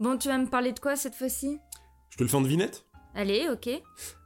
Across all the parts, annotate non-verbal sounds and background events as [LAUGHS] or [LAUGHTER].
Bon, tu vas me parler de quoi cette fois-ci? Je te le fais en devinette? Allez, ok.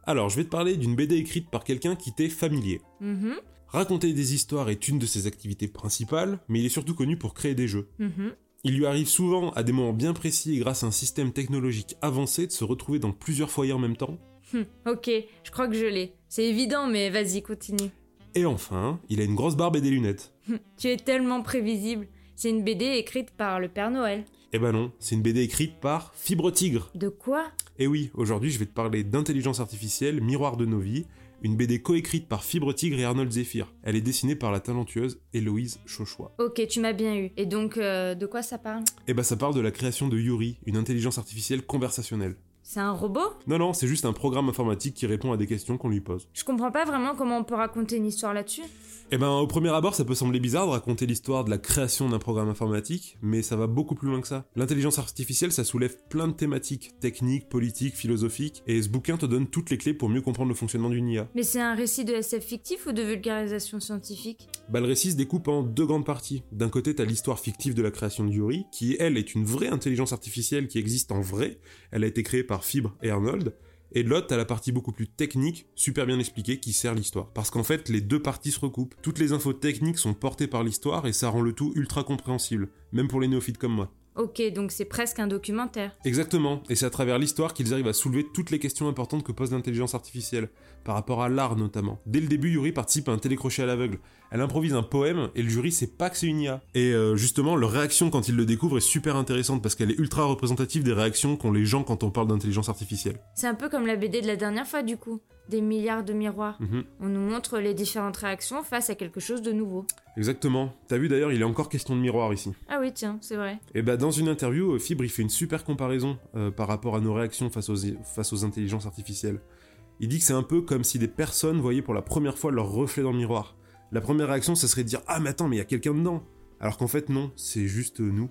Alors, je vais te parler d'une BD écrite par quelqu'un qui t'est familier. Mhm, Raconter des histoires est une de ses activités principales, mais il est surtout connu pour créer des jeux. mhm. Il lui arrive souvent, à des moments bien précis et grâce à un système technologique avancé, de se retrouver dans plusieurs foyers en même temps. Hm, ok, je crois que je l'ai. C'est évident, mais vas-y, continue. Et enfin, il a une grosse barbe et des lunettes. Hm, tu es tellement prévisible. C'est une BD écrite par le Père Noël. Eh ben non, c'est une BD écrite par Fibre Tigre. De quoi? Et oui, aujourd'hui je vais te parler d'intelligence artificielle, Miroir de nos vies, une BD coécrite par Fibre Tigre et Arnold Zephyr. Elle est dessinée par la talentueuse Héloïse Chauchois. Ok, tu m'as bien eu. Et donc, euh, de quoi ça parle? Et bah ça parle de la création de Yuri, une intelligence artificielle conversationnelle. C'est un robot? Non, non, c'est juste un programme informatique qui répond à des questions qu'on lui pose. Je comprends pas vraiment comment on peut raconter une histoire là-dessus. Eh ben, au premier abord, ça peut sembler bizarre de raconter l'histoire de la création d'un programme informatique, mais ça va beaucoup plus loin que ça. L'intelligence artificielle, ça soulève plein de thématiques, techniques, politiques, philosophiques, et ce bouquin te donne toutes les clés pour mieux comprendre le fonctionnement d'une IA. Mais c'est un récit de SF fictif ou de vulgarisation scientifique? Bah, le récit se découpe en deux grandes parties. D'un côté, t'as l'histoire fictive de la création de Yuri, qui elle est une vraie intelligence artificielle qui existe en vrai. Elle a été créée par Fibre et Arnold. Et de l'autre, t'as la partie beaucoup plus technique, super bien expliquée, qui sert l'histoire. Parce qu'en fait, les deux parties se recoupent. Toutes les infos techniques sont portées par l'histoire et ça rend le tout ultra compréhensible, même pour les néophytes comme moi. Ok, donc c'est presque un documentaire. Exactement, et c'est à travers l'histoire qu'ils arrivent à soulever toutes les questions importantes que pose l'intelligence artificielle, par rapport à l'art notamment. Dès le début, Yuri participe à un télécrochet à l'aveugle. Elle improvise un poème et le jury sait pas que c'est une IA. Et euh, justement, leur réaction quand ils le découvrent est super intéressante parce qu'elle est ultra représentative des réactions qu'ont les gens quand on parle d'intelligence artificielle. C'est un peu comme la BD de la dernière fois du coup. Des milliards de miroirs. Mhm. On nous montre les différentes réactions face à quelque chose de nouveau. Exactement. T'as vu d'ailleurs, il est encore question de miroir ici. Ah oui, tiens, c'est vrai. Et bah dans une interview, euh, Fibre il fait une super comparaison euh, par rapport à nos réactions face aux, face aux intelligences artificielles. Il dit que c'est un peu comme si des personnes voyaient pour la première fois leur reflet dans le miroir. La première réaction, ça serait de dire Ah mais attends, mais il y a quelqu'un dedans Alors qu'en fait non, c'est juste nous.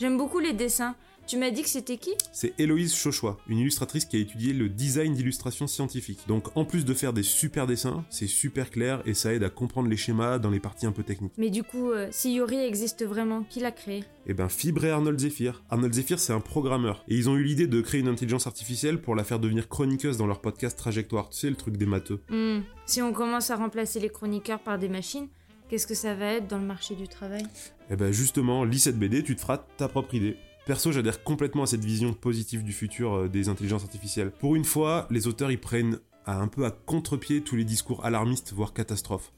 J'aime beaucoup les dessins. Tu m'as dit que c'était qui? C'est Héloïse Chauchois, une illustratrice qui a étudié le design d'illustration scientifique. Donc en plus de faire des super dessins, c'est super clair et ça aide à comprendre les schémas dans les parties un peu techniques. Mais du coup, euh, si Yuri existe vraiment, qui l'a créé? Et ben Fibre et Arnold Zephyr. Arnold Zephyr c'est un programmeur. Et ils ont eu l'idée de créer une intelligence artificielle pour la faire devenir chroniqueuse dans leur podcast Trajectoire. Tu sais le truc des matheux. Hmm, Si on commence à remplacer les chroniqueurs par des machines, qu'est-ce que ça va être dans le marché du travail? Et ben justement, lis cette BD, tu te feras ta propre idée. Perso, j'adhère complètement à cette vision positive du futur euh, des intelligences artificielles. Pour une fois, les auteurs y prennent à un peu à contre-pied tous les discours alarmistes, voire catastrophes.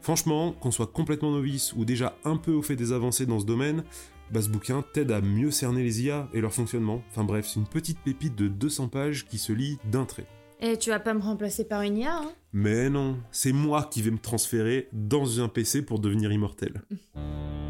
Franchement, qu'on soit complètement novice ou déjà un peu au fait des avancées dans ce domaine, bah ce bouquin t'aide à mieux cerner les IA et leur fonctionnement. Enfin bref, c'est une petite pépite de 200 pages qui se lit d'un trait. Eh, tu vas pas me remplacer par une IA, hein? Mais non, c'est moi qui vais me transférer dans un PC pour devenir immortel. [LAUGHS]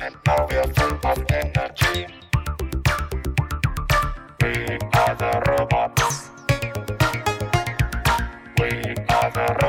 And now we are full of energy. We are the robots. We are the robots.